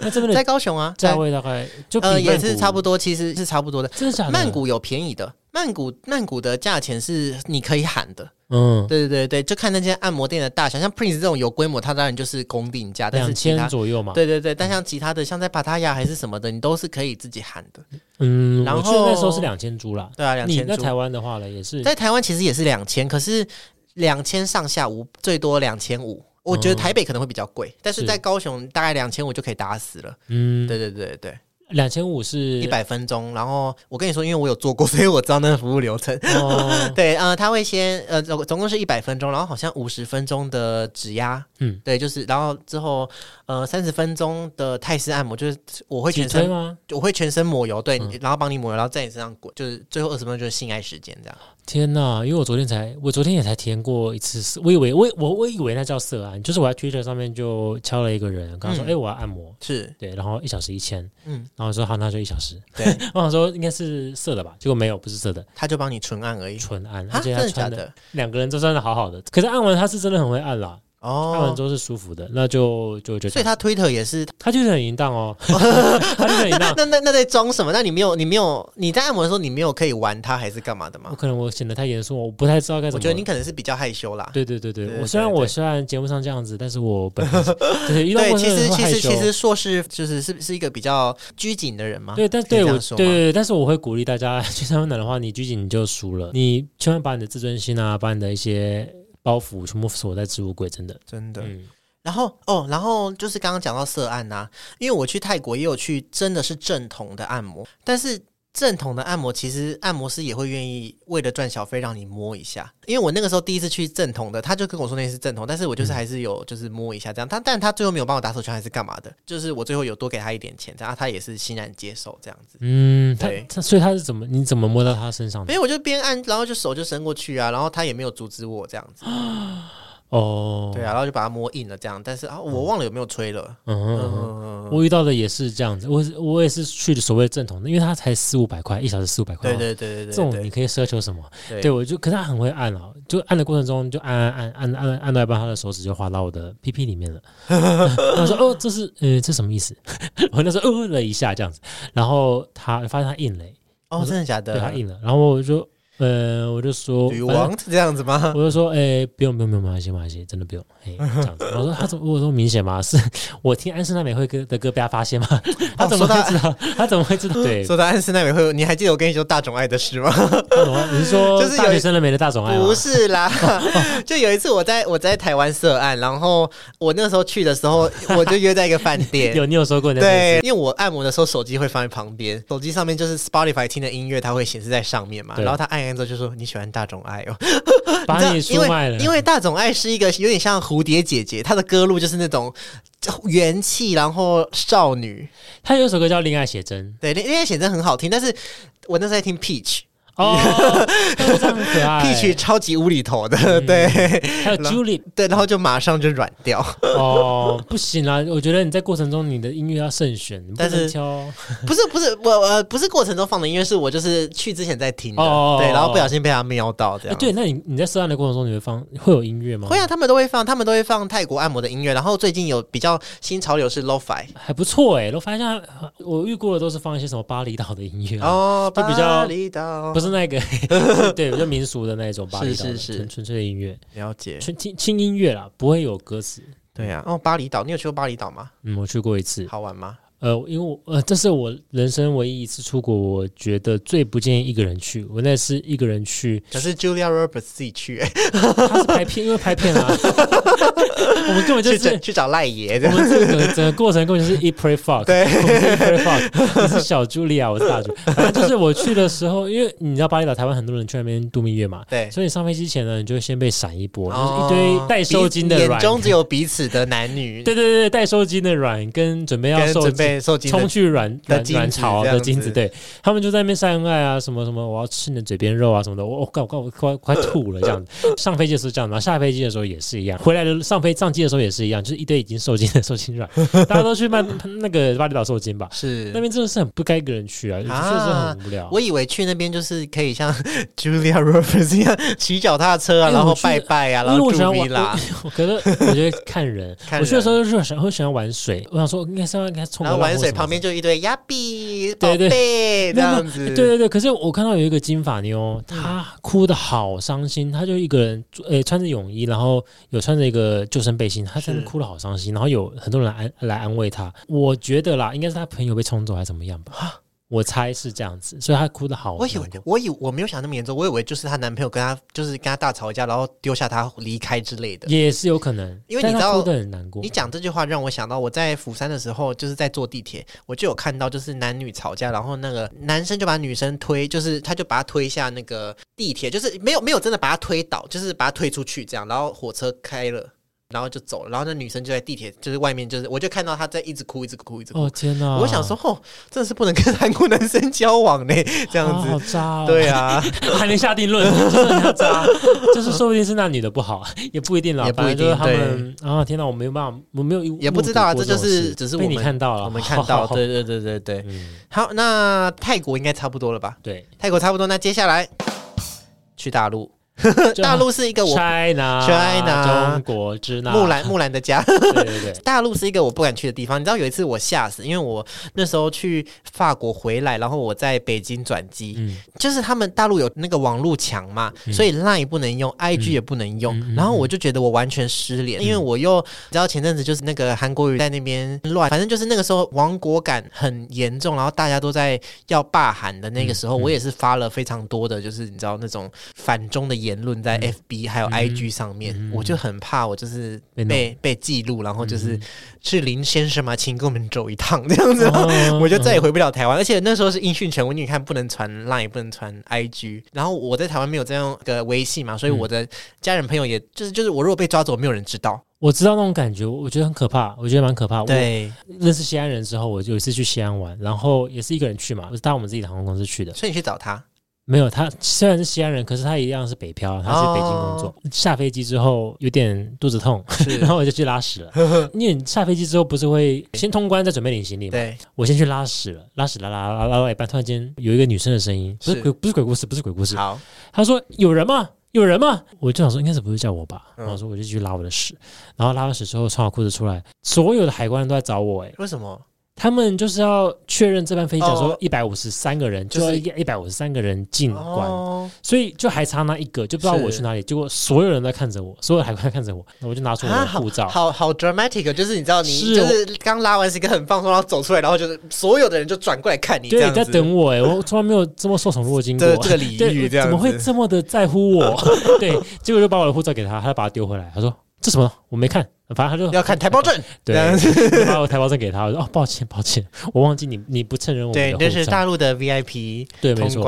那这边在高雄啊，价在位大概就呃也是差不，多，其实是差不多的。真的假的？曼谷有便宜的，曼谷曼谷的价钱是你可以喊的，嗯，对对对对，就看那间按摩店的大小，像 Prince 这种有规模，它当然就是公定价，但是两千其他。左右嘛。，对对对，但像其他的，像在帕塔亚还是什么的，你都是可以自己喊的。嗯，然我记得那时候后是两千株啦。对啊，两千在台湾的话呢，也是在台湾其实也是两千，可是两千上下五，最多两千五。我觉得嗯台北可能会比较贵，但是是在高雄大概两千五就可以打死了。嗯，对对对对对，两千五是一百分钟。然后我跟你说，因为我有做过，所以我知道那个服务流程。哦，对，呃，他会先呃总总共是一百分钟，然后好像五十分钟的指压，嗯，对，就是然后之后呃三十分钟的泰式按摩，就是我会全身椎吗？我会全身抹油，对，嗯然后帮你抹油，然后在你身上滚，就是最后二十分钟就是性爱时间这样。天呐！因为我昨天才，我昨天也才体验过一次色，我以为我我我以为那叫色按，就是我在 Twitter 上面就敲了一个人，跟他说，嗯哎、我要按摩，是，对，然后一小时一千，嗯，然后我说好，那就一小时。对，我想说应该是色的吧，结果没有，不是色的，他就帮你纯按而已。纯按，啊，而且他穿的的？两个人都穿的好好的，可是按完他是真的很会按啦，按完哦之，后是舒服的，那就就就所以他 Twitter 也是，他就是很淫荡哦，他就是很淫荡。那那那在装什么？那你没有你没有你在按摩的时候，你没有可以玩他还是干嘛的吗？我可能我显得太严肃，我不太知道该怎么。我觉得你可能是比较害羞啦。对对对对，我虽然我虽然节目上这样子，但是我本身对 遇到对，过其实其实其实硕士就是是是一个比较拘谨的人嘛。对，但对我对对，但是我会鼓励大家 去上温暖的话，你拘谨你就输了，你千万把你的自尊心啊，把你的一些包袱全部锁在置物柜，真的。真的。嗯，然后哦，然后就是刚刚讲到色按呐、因为我去泰国也有去，真的是正统的按摩，但是。正统的按摩，其实按摩师也会愿意为了赚小费让你摸一下。因为我那个时候第一次去正统的，他就跟我说那是正统，但是我就是还是有就是摸一下这样。他但他最后没有帮我打手枪还是干嘛的，就是我最后有多给他一点钱，这样他也是欣然接受这样子。嗯，他对他所以他是怎么你怎么摸到他身上的？没有，我就边按，然后就手就伸过去啊，然后他也没有阻止我这样子。哦，对啊，然后就把它摸硬了这样，但是啊，我忘了有没有吹了。嗯嗯，嗯，我遇到的也是这样子，我是我也是去的所谓的正统的，因为他才四五百块，一小时四五百块对哦，对对对对，这种你可以奢求什么？对对我就，可是他很会按啊，就按的过程中就按按按按按按到一半，他的手指就滑到我的屁屁里面了。然后说哦，这是呃这什么意思？我那时候哦了一下这样子，然后他发现他硬了欸、哦，真的假的？对他硬了，然后我就呃我就说反正 want 这样子吗？我就说，哎、不用不用不用，没关系没关系，真的不用，哎、这样子。我说他怎么，我说明显吗？是我听安室奈美惠歌的歌被他发现吗？他怎么会知道？他怎么会知道？对，说到安室奈美惠，你还记得我跟你说大冢爱的事吗？他怎么会？你是说 就是有大学生了没的大总爱？不是啦，就有一次我在我在台湾涉案，然后我那时候去的时候，我就约在一个饭店。有你有说过你在对，因为我按摩的时候手机会放在旁边，手机上面就是 Spotify 听的音乐，它会显示在上面嘛。然后他按就说你喜欢大众爱哦，把你出卖了，因为因为大众爱是一个有点像蝴蝶姐姐，她的歌路就是那种元气，然后少女。她有首歌叫《恋爱写真。对，那那些写真很好听，但是我那时候在听 Peach，》哦，但 是这样很可爱。Peach 超级无厘头的，嗯对还有 Julie 对，然后就马上就软掉。哦，不行啊！我觉得你在过程中你的音乐要慎选，但是挑。不是不是，我呃不是过程中放的音乐，是我就是去之前在听的，哦对，然后不小心被他瞄到这哎，样。对，那你你在涉案的过程中，你会放会有音乐吗？会啊，他们都会放，他们都会放泰国按摩的音乐。然后最近有比较新潮流是 lo-fi 还不错哎，我发现我遇过的都是放一些什么巴厘岛的音乐啊，哦，就比较巴厘岛不是那个，对，比较民俗的那一种巴厘岛的是是是纯纯粹的音乐，了解，纯轻轻音乐啦，不会有歌词。对呀、哦，巴厘岛，你有去过巴厘岛吗？嗯，我去过一次，好玩吗？呃，因为我呃，这是我人生唯一一次出国，我觉得最不建议一个人去。我那是一个人去，可是 Julia Roberts 自己去、欸，他是拍片，因为拍片啊，我们根本就是去找赖爷。的。我们这个整个过程根本就是 eat pray fuck，对。我是 eat pray fuck，你是小茱莉亚，我是大茱，反正就是我去的时候，因为你知道巴厘岛台湾很多人去那边度蜜月嘛，对，所以你上飞机前呢，你就先被闪一波，哦。就是一堆带收金的软，眼中只有彼此的男女，对 对对，带收金的软跟准备要跟准受精备受冲去卵卵的精子卵巢的精子，对。他们就在那边晒恩爱啊，什么什么，我要吃你的嘴边肉啊什么的，我我快我快我快快吐了这样子。上飞机的时候这样，然后下飞机的时候也是一样，回来的上飞上机的时候也是一样，就是一堆已经受精的受精卵，大家都去卖那个巴厘岛受精吧。是。那边真的是很不该一个人去啊，确实很无聊。我以为去那边就是可以像 Julia Roberts 一样骑脚踏车啊，然后拜拜啊，然后住因为我喜欢 v 啦，我可是 我觉得看人，看我去的时候就是想会喜欢玩水，我想说应该是要应该冲个然后玩水旁边就一堆亚比对对宝贝这样子，对对对，可是我看到有一个金发妞，她哭的好伤心，她就一个人，诶、穿着泳衣，然后有穿着一个救生背心，她真的哭的好伤心，然后有很多人来安来安慰她。我觉得啦，应该是她朋友被冲走还是怎么样吧。我猜是这样子，所以她哭的好我以为。我以我没有想那么严重，我以为就是她男朋友跟她就是跟她大吵一架，然后丢下她离开之类的。也是有可能，因为你知道哭的很难过。你讲这句话让我想到我在釜山的时候，就是在坐地铁，我就有看到就是男女吵架，然后那个男生就把女生推，就是他就把她推下那个地铁，就是没有没有真的把她推倒，就是把她推出去这样，然后火车开了。然后就走了，然后那女生就在地铁，就是外面，就是我就看到她在一直哭，一直哭，一直哭。哦天哪！我想说，哦，真的是不能跟韩国男生交往呢，这样啊好子。渣哦。对啊，还能下定论，就是人家渣，就是说不定是那女的不好，也不一定啦。也不一定反正就是他们啊，天哪，我没有办法，我没有也不知道啊，这就是只是我们看到了，我们看到，对对对对对。嗯，好，那泰国应该差不多了吧？对，泰国差不多，那接下来去大陆。就大陆是一个我 China China 中国之南木兰木兰的家。对 对对，大陆是一个我不敢去的地方。你知道有一次我吓死，因为我那时候去法国回来，然后我在北京转机，嗯就是他们大陆有那个网络墙嘛，所以 Line 不能用，IG 也不能用。然后我就觉得我完全失联，因为我又你知道前阵子就是那个韩国语在那边乱，反正就是那个时候亡国感很严重，然后大家都在要罢韩的那个时候，我也是发了非常多的就是你知道那种反中的言论在 FB 还有 IG 上面，我就很怕我就是被被被记录，然后就是嗯是林先生吗？请跟我们走一趟这样子。哦我就再也回不了台湾，而且那时候是音讯全无，你看不能传 Line，不能传 IG，然后我在台湾没有这样个微信嘛，所以我的家人朋友也就是就是我如果被抓走，没有人知道。我知道那种感觉，我觉得很可怕，我觉得蛮可怕。我对，认识西安人之后，我有一次去西安玩，然后也是一个人去嘛，我是搭我们自己的航空公司去的。所以你去找他，没有，他虽然是西安人，可是他一样是北漂，他是北京工作。下飞机之后有点肚子痛，然后我就去拉屎了。因为你下飞机之后不是会先通关，再准备领行李吗？对，我先去拉屎了，拉屎拉拉拉拉到一半，突然间有一个女生的声音，不是是鬼，不是鬼故事，不是鬼故事。好，他说：“有人吗？有人吗？”我就想说，应该是不是叫我吧？嗯然后说我就去拉我的屎，然后拉完屎之后穿好裤子出来，所有的海关人都在找我、欸，为什么？他们就是要确认这班飞机，讲说哦一百五十三个人，就就是要一百五十三个人进关，哦，所以就还差那一个，就不知道我去哪里。结果所有人都在看着我，所有海关在看着我，那我就拿出我啊的护照。好好 dramatic，就是你知道你是就是刚拉完是一个很放松，然后走出来，然后就是所有的人就转过来看你，这对，在。等我哎、我从来没有这么受宠若惊过这。个礼对遇这样，怎么会这么的在乎我？对，结果就把我的护照给他，他就把它丢回来。他说：“这什么？我没看。”反正他就要看台胞证？对把我台胞证给他。我说：“哦，抱歉，抱歉，我忘记你，你不承认我对，这是。大陆的 VIP 对，没错。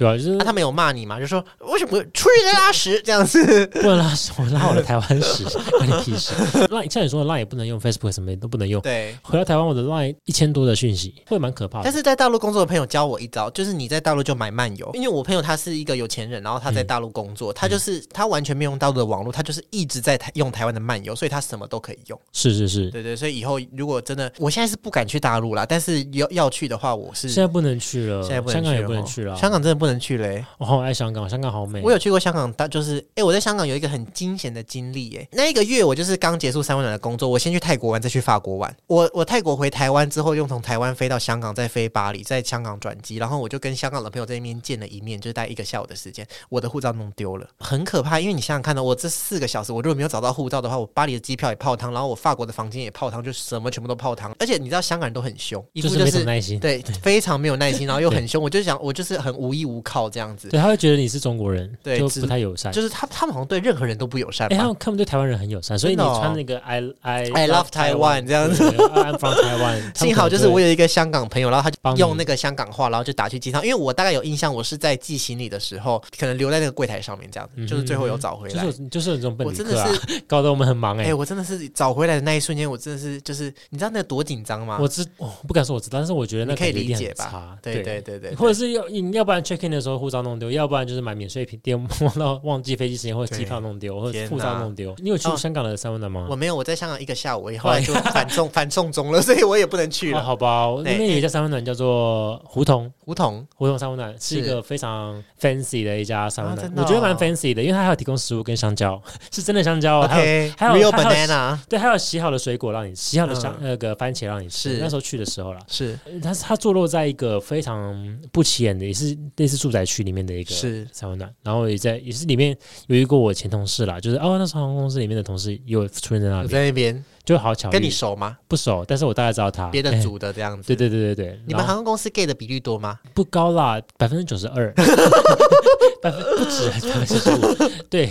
对啊，就是那他们有骂你嘛？就说为什么出去在拉屎这样子？不能拉屎，我拉我的台湾 屎，关你屁事。Line 像你说的 Line 也不能用，Facebook 什么都不能用。对。回到台湾，我的 Line 一千多的讯息，会蛮可怕的。但是在大陆工作的朋友教我一招，就是你在大陆就买漫游，因为我朋友他是一个有钱人，然后他在大陆工作，他就是他完全没用大陆的网络，他就是一直在台用台湾的漫游，所以他什么都可以用。是是是，对对，所以以后如果真的，我现在是不敢去大陆啦，但是要要去的话，我是现在不能去了，现在不能香港也不能去了。香港真的不能去嘞、我好爱香港，香港好美。我有去过香港，但就是哎、我在香港有一个很惊险的经历哎。那一个月我就是刚结束三温暖的工作，我先去泰国玩，再去法国玩。我我泰国回台湾之后，又从台湾飞到香港，再飞巴黎，在香港转机，然后我就跟香港的朋友在那边见了一面，就大概一个下午的时间，我的护照弄丢了，很可怕。因为你想想看呢，我这四个小时，我如果没有找到护照的话，我巴黎的机票也泡汤，然后我法国的房间也泡汤，就什么全部都泡汤。而且你知道香港人都很凶，一副就是没什么耐心。对非常没有耐心，然后又很凶。我就想，我就是很无依无靠这样子。对，他会觉得你是中国人，对就不太友善。就是他他们好像对任何人都不友善吧。哎，他们他们对台湾人很友善，所以你穿那个 I I I love Taiwan 这样子，I'm from Taiwan。幸好就是我有一个香港朋友，然后他就用那个香港话，然后就打去机场。因为我大概有印象，我是在寄行李的时候，可能留在那个柜台上面这样子，嗯就是最后有找回来。就是就是有这种笨我真的是，搞得我们很忙哎、哎。我真的是找回来的那一瞬间，我真的是就是，你知道那多紧张吗？我知哦不敢说我知道，但是我觉得那你可以理解吧？对对对对，或者是要你要不然 check in 的时候护照弄丢，要不然就是买免税品店 忘到忘记飞机时间或者机票弄丢，或者护照弄丢。你有去过香港的三温暖吗？我没有，我在香港一个下午，我 后来就反送反送中了，所以我也不能去哦，了。好吧，那边有一家三温暖叫做胡同。胡同胡同三温暖是一个非常 fancy 的一家三温暖，我觉得蛮哦 fancy 的，因为它还有提供食物跟香蕉，是真的香蕉哦，还有还有 real 还有 banana 对，还有洗好的水果让你洗好的香、嗯那个番茄让你吃。那时候去的时候啦，是呃它它坐落在一个非常不起眼的，也是类似住宅区里面的一个是。三温暖，然后也在也是里面有一个我前同事啦，就是哦那时候航空公司里面的同事也有出现在那里，在那边，就好巧遇，跟你熟吗？不熟，但是我大概知道他。别的哎组的这样子。对对对对对，你们航空公司 gay 的比率多吗？不高啦，百分之九十二，百分不止百分之十五，对，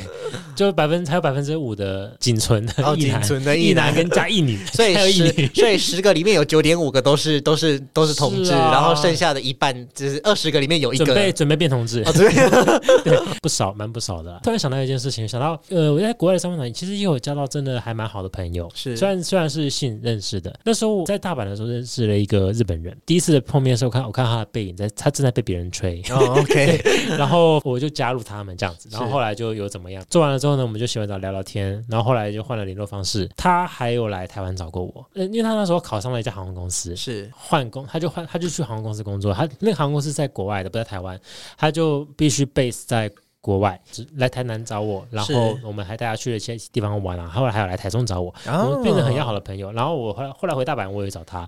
就百分还有百分之五的仅存的哦，仅异男，存的一男跟加一女，所以还有一十女，所以十个里面有九点五个都是都是都是同志，然后剩下的一半就是二十个里面有一个。准备准备变同志，哦，对，不少，蛮不少的。突然想到一件事情，想到呃，我在国外的上班团其实也有交到真的还蛮好的朋友，是虽然虽然是信认识的。那时候我在大阪的时候认识了一个日本人，第一次碰面的时候看我看他的背影在，他正在被别人吹，哦，OK，然后我就加入他们这样子，然后后来就有怎么样，做完了之后呢，我们就洗完澡聊聊天，然后后来就换了联络方式。他还有来台湾找过我，呃，因为他那时候考上了一家航空公司，是换工，他就换，他就去航空公司工作。他那个航空公司在国外的，不在台湾，他就必须 base 在国外，来台南找我，然后我们还带他去了一些地方玩啊。后来还有来台中找我，我哦们变成很要好的朋友。然后我后来后来回大阪，我也找他，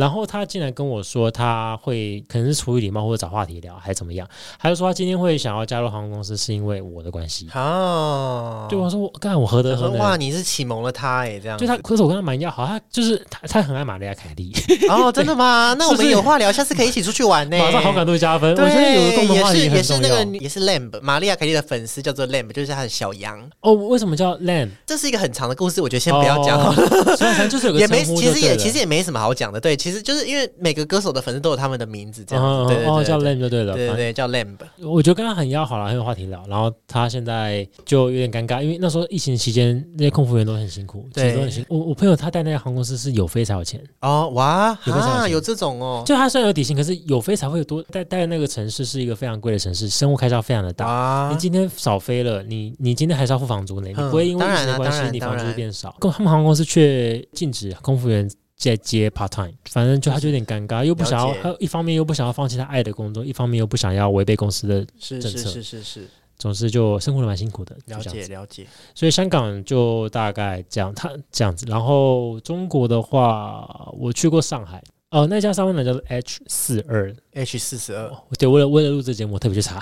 然后他竟然跟我说他会可能是出于礼貌或者找话题聊，还是怎么样，他就说他今天会想要加入航空公司是因为我的关系。哦，对我说我刚才我何德何能？哇，你是启蒙了他哎，这样就他，可是我跟他蛮要好，他就是他他很爱玛利亚凯莉，哦，真的吗？那我们有话聊，下次可以一起出去玩呢。马上好感度加分。我对，觉得有共同话题也是也是。那个也是 Lamb 玛利亚凯莉的粉丝叫做 Lamb，就是他的小羊。哦，为什么叫 Lamb？这是一个很长的故事，我觉得先不要讲好了。哦，所以反正就是有个 也没，其实也其实也没什么好讲的。对，其实就是因为每个歌手的粉丝都有他们的名字，这样嗯子。对对对哦，叫 Lamb 就对了。对对对，叫 Lamb。我觉得跟他很要好了，很有话题聊。然后他现在就有点尴尬，因为那时候疫情期间，那些空服员都很辛苦，其对实都很辛苦。我我朋友他带那家航空公司是有飞才有钱，哦，哇啊，有这种哦。就他虽然有底薪，可是有飞才会有多带带的那个城市是一个非常贵的城市，生活开销非常的大。哇你，今天少飞了，你你今天还是要付房租呢，你嗯不会因为疫情的关系，你房租变少。跟他们航空公司却禁止空服员在接 part time，反正就他就有点尴尬，又不想要他一方面又不想要放弃他爱的工作，一方面又不想要违背公司的，是是政策是是是，总之就生活的蛮辛苦的，了。解了解。所以香港就大概这样，他这样子。然后中国的话，我去过上海。哦，那家商务呢叫做 H 四二，H 四十二，对，为了为了录这节目，我特别去查。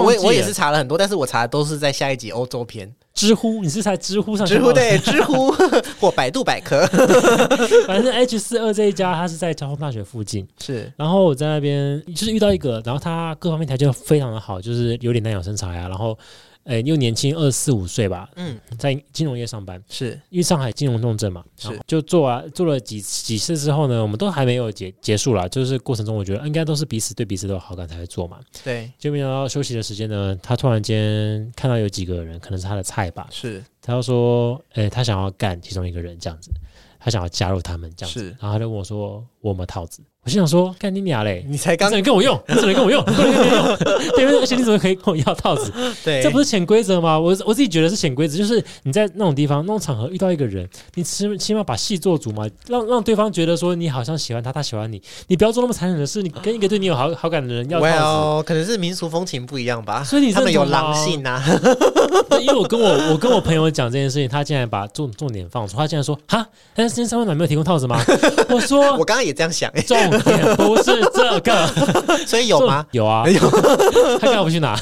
我也我 也是查了很多，但是我查的都是在下一集欧洲篇，知乎，你是在知乎上知乎对知乎。或百度百科。反正 H 四二这一家，它是在交通大学附近。是。然后我在那边就是遇到一个，然后他各方面条件非常的好，就是有点难养身材啊，然后，呃，又年轻，二十四五岁吧，嗯在金融业上班，是因为上海金融重镇嘛，是就做啊做了几几次之后呢，我们都还没有结结束啦，就是过程中我觉得应该都是彼此对彼此都有好感才会做嘛，对。就没想到休息的时间呢，他突然间看到有几个人可能是他的菜吧，是他就说，诶、他想要干其中一个人这样子，他想要加入他们这样子是，然后他就问我说，我有没有套子？我心想说，干你娘嘞！你才刚你只能跟我用，你只能跟我用，不能跟别人用。对，而且你怎么可以跟我要套子？对，这不是潜规则吗？我我自己觉得是潜规则，就是你在那种地方、那种场合遇到一个人，你起起码把戏做足嘛，让让对方觉得说你好像喜欢他，他喜欢你，你不要做那么残忍的事。你跟一个对你有好好感的人要套 Well，可能是民俗风情不一样吧，所以你他们有狼性呐、子，因为我跟我我跟我朋友讲这件事情，他竟然把重重点放错，他竟然说哈，但是今天三温暖没有提供套子吗？我说 我刚刚也这样想、欸，重点不是这个，所以有吗？有啊，有，他干嘛不去拿？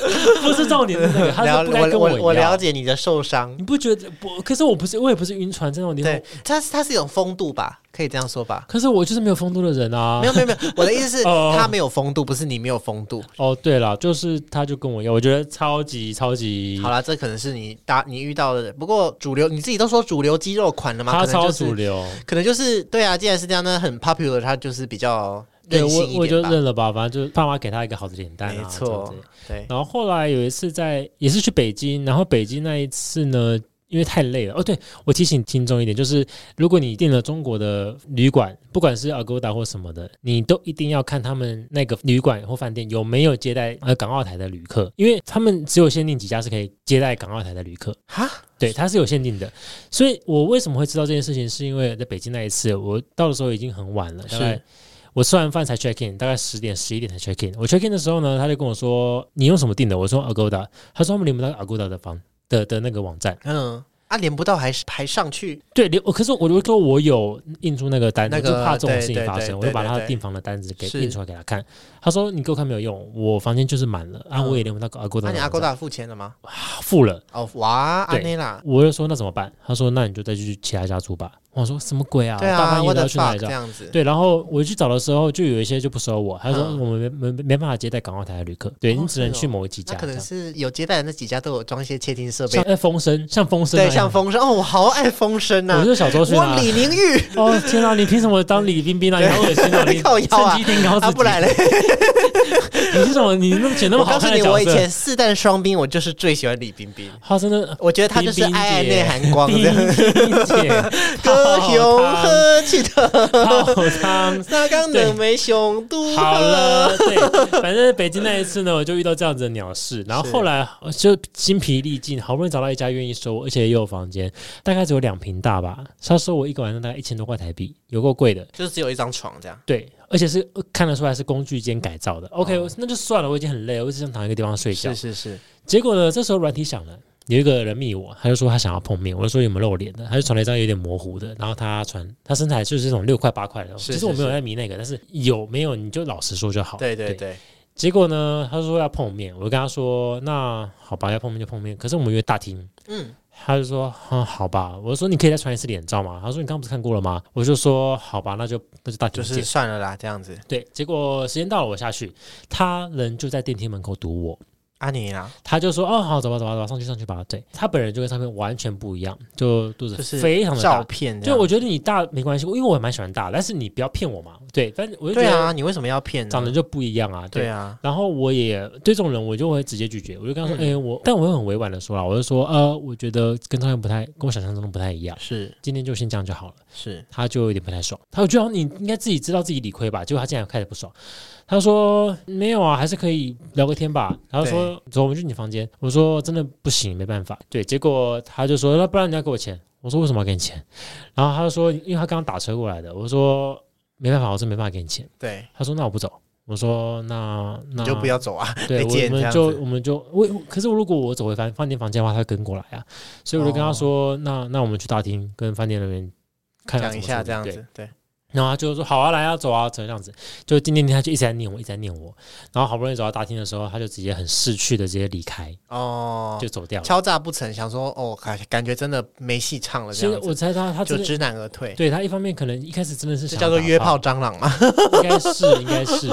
不是重点是那个，他了是不该跟我我要了。解你的受伤你，不觉得不？可是我不是，我也不是晕船这种地方对。，它它是一种风度吧，可以这样说吧。可是我就是没有风度的人啊。没有没有没有，我的意思是哦他没有风度，不是你没有风度。哦，对了，就是他就跟我一样，我觉得超级超级，好啦，这可能是你搭你遇到的。不过主流你自己都说主流肌肉款了嘛，他超可能就是主流。可能就是对啊，既然是这样，那很 popular，他就是比较对任性我我就一点吧。认了吧，反正就是爸妈给他一个好的脸蛋啊，没这样错子，对，然后后来有一次在也是去北京，然后北京那一次呢，因为太累了。哦，对我提醒听众一点，就是如果你订了中国的旅馆，不管是 Agoda 或什么的，你都一定要看他们那个旅馆或饭店有没有接待呃港澳台的旅客，因为他们只有限定几家是可以接待港澳台的旅客。哈，对，它是有限定的，所以我为什么会知道这件事情，是因为在北京那一次，我到的时候已经很晚了，大概是我吃完饭才 check in，大概十点十一点才 check in。我 check in 的时候呢，他就跟我说你用什么订的？我说 Agoda，他说他们领不到 Agoda 的房的的那个网站。嗯，啊，连不到还是还上去，对，连可是我就说我有印出那个单，那个我就怕这种事情发生，我就把他订房的单子给印出来给他看。他说你给我看没有用，我房间就是满了啊，嗯我也连不到 Agoda 那、你阿的网站。勾达付钱了吗？付了，哦，哇，对安内啦，我就说那怎么办？他说那你就再去其他家住吧。我说什么鬼啊？对啊，大半夜要去哪里？这样子，对，然后我去找的时候，就有一些就不收我，他说嗯我们没没没办法接待港澳台的旅客，对哦你只能去某几家那可能。是有接待的那几家都有装一些窃听设备像，哎风声，像风声对，像风声哦，我好爱风声我啊！是小时候去我？李宁玉哦天啊！你凭什么当李冰冰啊？你好恶心啊！你靠腰啊趁高自啊，己，不然嘞，你是什么？你那么选那么好看的角色我以前，四弹双兵，我就是最喜欢李冰冰，他真的我觉得他就是冰冰爱爱内涵光 冰的，冰姐，歌雄和气的泡汤。沙冈的梅雄都好了，对，反正北京那一次呢，我就遇到这样子的鸟事，然后后来就精疲力尽，好不容易找到一家愿意收我，而且也有房间，大概只有两平大吧，他收我一个晚上大概一千多块台币，有够贵的。就是只有一张床这样。对，而且是呃看得出来是工具间改造的。OK，、哦那就算了，我已经很累了，我只想躺一个地方睡觉是。是是，结果呢，这时候软体响了，有一个人密我，他就说他想要碰面，我就说有没有露脸的，他就传了一张有点模糊的，然后他传他身材就是这种六块八块的，其实我没有在迷那个，但是有没有你就老实说就好。对对对，结果呢，他说要碰面，我就跟他说那好吧，要碰面就碰面，可是我们约大厅。嗯，他就说：“嗯，好吧。”我就说：“你可以再传一次脸照吗？”他说：“你刚刚不是看过了吗？”我就说：“好吧，那就那就大。就是算了啦，这样子。对，结果时间到了，我下去，他人就在电梯门口堵我。阿尼啊，他就说：“哦，好，走吧，走吧，走吧，上去，上去吧。”对他本人就跟上面完全不一样，就肚子就是非常的照大。片就我觉得你大没关系，因为我蛮喜欢大，但是你不要骗我嘛。对，反正我就觉对啊，你为什么要骗？长得就不一样啊。对对啊，然后我也对这种人，我就会直接拒绝，我就跟他说：“ 哎、嗯我，但我会很委婉的说了，我就说，呃，我觉得跟照片不太，跟我想象中的不太一样，是今天就先这样就好了。”是，他就有点不太爽，他就觉得你应该自己知道自己理亏吧，结果他竟然开始不爽，他说没有啊，还是可以聊个天吧。然后说走，我们去你房间。我说真的不行，没办法。对，结果他就说那不然你要给我钱。我说为什么要给你钱？然后他就说因为他刚刚打车过来的。我说没办法，我真没办法给你钱。对，他说那我不走。我说那那你就不要走啊，对，我们就我们就我，可是如果我走回饭饭店房间的话，他会跟过来啊，所以我就跟他说，那那我们去大厅跟饭店那边看讲一下这样子，对，然后他就说好啊，来啊，走啊，走这样子。就今天他就一直在念我，一直在念我。然后好不容易走到大厅的时候，他就直接很逝去的直接离开，哦，就走掉了。敲诈不成，想说哦，感感觉真的没戏唱了，这样子我猜他他真的就知难而退，对他一方面可能一开始真的是这想叫做约炮蟑螂嘛，应该是应该是。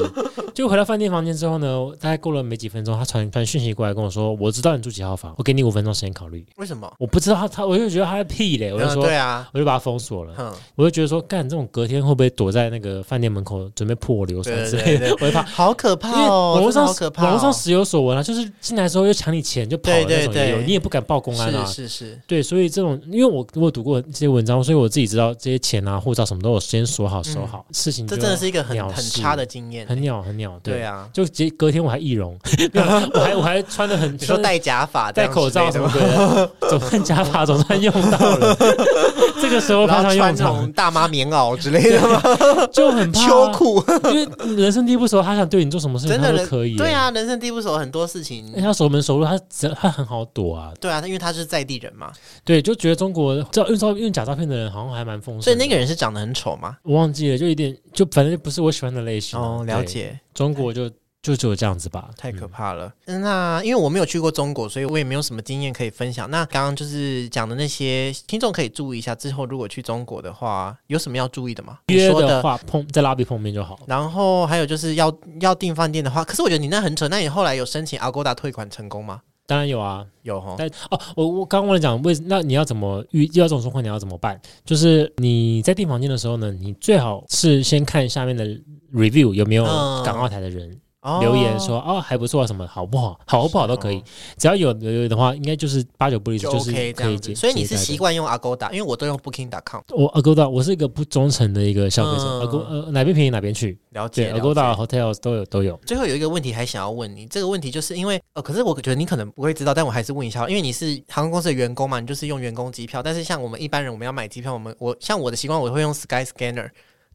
就回到饭店房间之后呢，大概过了没几分钟，他传传讯息过来跟我说，我知道你住几号房，我给你五分钟时间考虑。为什么？我不知道他他，我就觉得他在屁嘞，我就嗯说，对啊，我就把他封锁了。嗯，我就觉得说，干这种隔天会不会躲在那个饭店门口准备破我流酸之类的，我就怕。好可怕哦，网络上好可怕哦，网络上时有所闻啊，就是进来之后又抢你钱就跑了对对那种也有，对你也不敢报公安啊。是是是，对，所以这种，因为我我读过这些文章，所以我自己知道这些钱啊、护照什么都有先锁好、收好，事情这真的是一个很很差的经验，很鸟很鸟。对啊，就隔隔天我还易容，我还我还穿的很你说戴假发、戴口罩什么的，的，总算假发总算用到了，这个时候派然后穿那上用场种大妈棉袄之类的吗？就很怕啊秋裤，因为人生地不熟，他想对你做什么事情真的人他都可以。对，啊，人生地不熟，很多事情他熟门熟路，他只他很好躲啊。对啊，因为他是在地人嘛，对，就觉得中国照用照用假照片的人好像还蛮丰盛。所以那个人是长得很丑嘛。我忘记了，就有点就反正就不是我喜欢的类型啊。哦，了。解，中国就就只有这样子吧，太可嗯怕了。那因为我没有去过中国，所以我也没有什么经验可以分享。那刚刚就是讲的那些听众可以注意一下，之后如果去中国的话，有什么要注意的吗？你约的话碰在拉比碰面就好。然后还有就是要要订饭店的话，可是我觉得你那很扯。那你后来有申请 Agoda 退款成功吗？当然有啊，有哈，但哦，我我刚刚忘了讲，为那你要怎么遇遇到这种状况，你要怎么办？就是你在订房间的时候呢，你最好是先看下面的 review 有没有嗯。港澳台的人哦。留言说哦还不错啊，什么好不好，好不好都可以。哦，只要有留言的话，应该就是八九不离十，就就是可以接。所以你是习惯用 Agoda，因为我都用 Booking.com。我 Agoda，我是一个不忠诚的一个消费者嗯，Agoda 呃哪边便宜哪边去，了解了解，Agoda Hotels 都有都有。最后有一个问题还想要问你，这个问题就是因为呃，可是我觉得你可能不会知道，但我还是问一下，因为你是航空公司的员工嘛，你就是用员工机票。但是像我们一般人，我们要买机票，我们我像我的习惯，我会用 Sky Scanner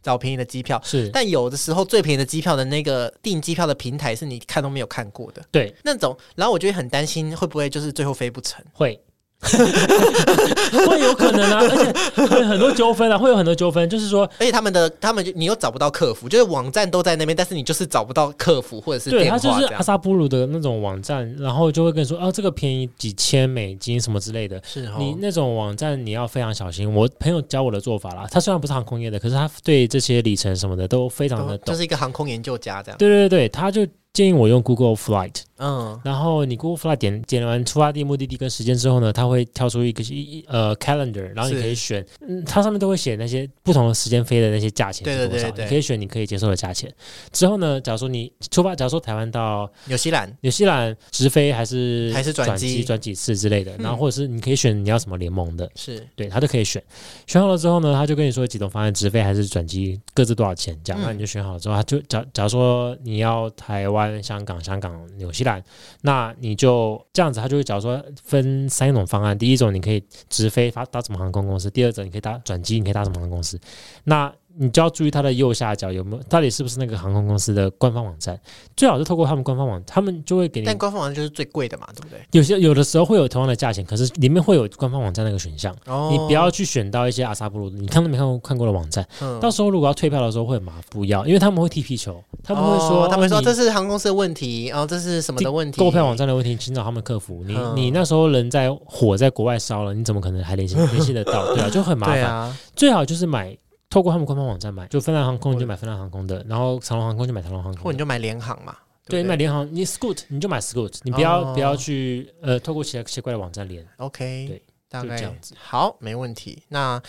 找便宜的机票。是，但有的时候最便宜的机票的那个订机票的平台是你看都没有看过的对，那种，然后我就会很担心会不会就是最后飞不成。会 会有可能啊，而且会很多纠纷啊，会有很多纠纷，就是说，而且他们的他们就你又找不到客服，就是网站都在那边，但是你就是找不到客服或者是对。他就是阿萨布鲁的那种网站，然后就会跟你说，啊，这个便宜几千美金什么之类的。是哦，你那种网站你要非常小心。我朋友教我的做法啦，他虽然不是航空业的，可是他对这些里程什么的都非常的懂。就哦是一个航空研究家这样。对对对，他就建议我用 Google Flight，嗯，然后你 Google Flight 点点完出发地、目的地跟时间之后呢，它会跳出一个一呃 calendar，然后你可以选，嗯，它上面都会写那些不同的时间飞的那些价钱是多少，对对对你可以选你可以接受的价钱。之后呢，假如说你出发，假如说台湾到纽西兰。纽西兰直飞还是还是转转机转几次之类的，嗯。然后或者是你可以选你要什么联盟的，是。对他都可以选。选好了之后呢，他就跟你说几种方案，直飞还是转机各自多少钱，这样，嗯。那你就选好了之后，他就假假如说你要台湾、香港、香港、纽西兰，那你就这样子，他就会假如说分三种方案，第一种你可以直飞发搭什么航空公司，第二种你可以搭转机，你可以搭什么航空公司，那。你就要注意它的右下角有没有，到底是不是那个航空公司的官方网站？最好是透过他们官方网，他们就会给你但官方网站就是最贵的嘛，对不对？有些有的时候会有同样的价钱，可是里面会有官方网站那个选项，哦你不要去选到一些阿萨布鲁，你看都没看过看过的网站，嗯到时候如果要退票的时候会很麻烦，不要，因为他们会踢皮球，他们会说，哦他们说这是航空公司的问题，哦，这是什么的问题？购票网站的问题，请找他们客服。你、嗯你那时候人在火在国外烧了，你怎么可能还联系联系得到？对啊，就很麻烦。对啊，最好就是买透过他们官方网站买，就芬兰航空你就买芬兰航空的，然后长龙航空就买长龙航空的。或你就买联航嘛，对，你买联航，你 Scoot 你就买 Scoot，你不要、哦不要去呃透过奇奇怪的网站连。OK，对，大概就这样子好，没问题。那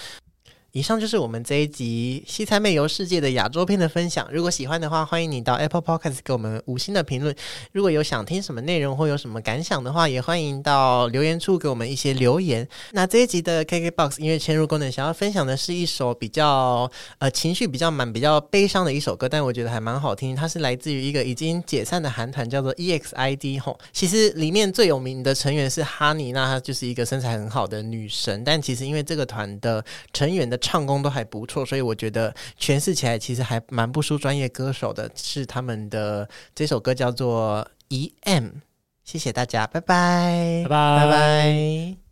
以上就是我们这一集西餐漫游世界的亚洲篇的分享。如果喜欢的话，欢迎你到 Apple Podcast 给我们五星的评论。如果有想听什么内容或有什么感想的话，也欢迎到留言处给我们一些留言。那这一集的 KKBOX 音乐嵌入功能，想要分享的是一首比较呃情绪比较满、比较悲伤的一首歌，但我觉得还蛮好听。它是来自于一个已经解散的韩团，叫做 EXID 吼。其实里面最有名的成员是哈尼，那她就是一个身材很好的女神。但其实因为这个团的成员的唱功都还不错，所以我觉得诠释起来其实还蛮不输专业歌手的。是他们的这首歌叫做《E M》，谢谢大家，拜拜，拜拜拜拜。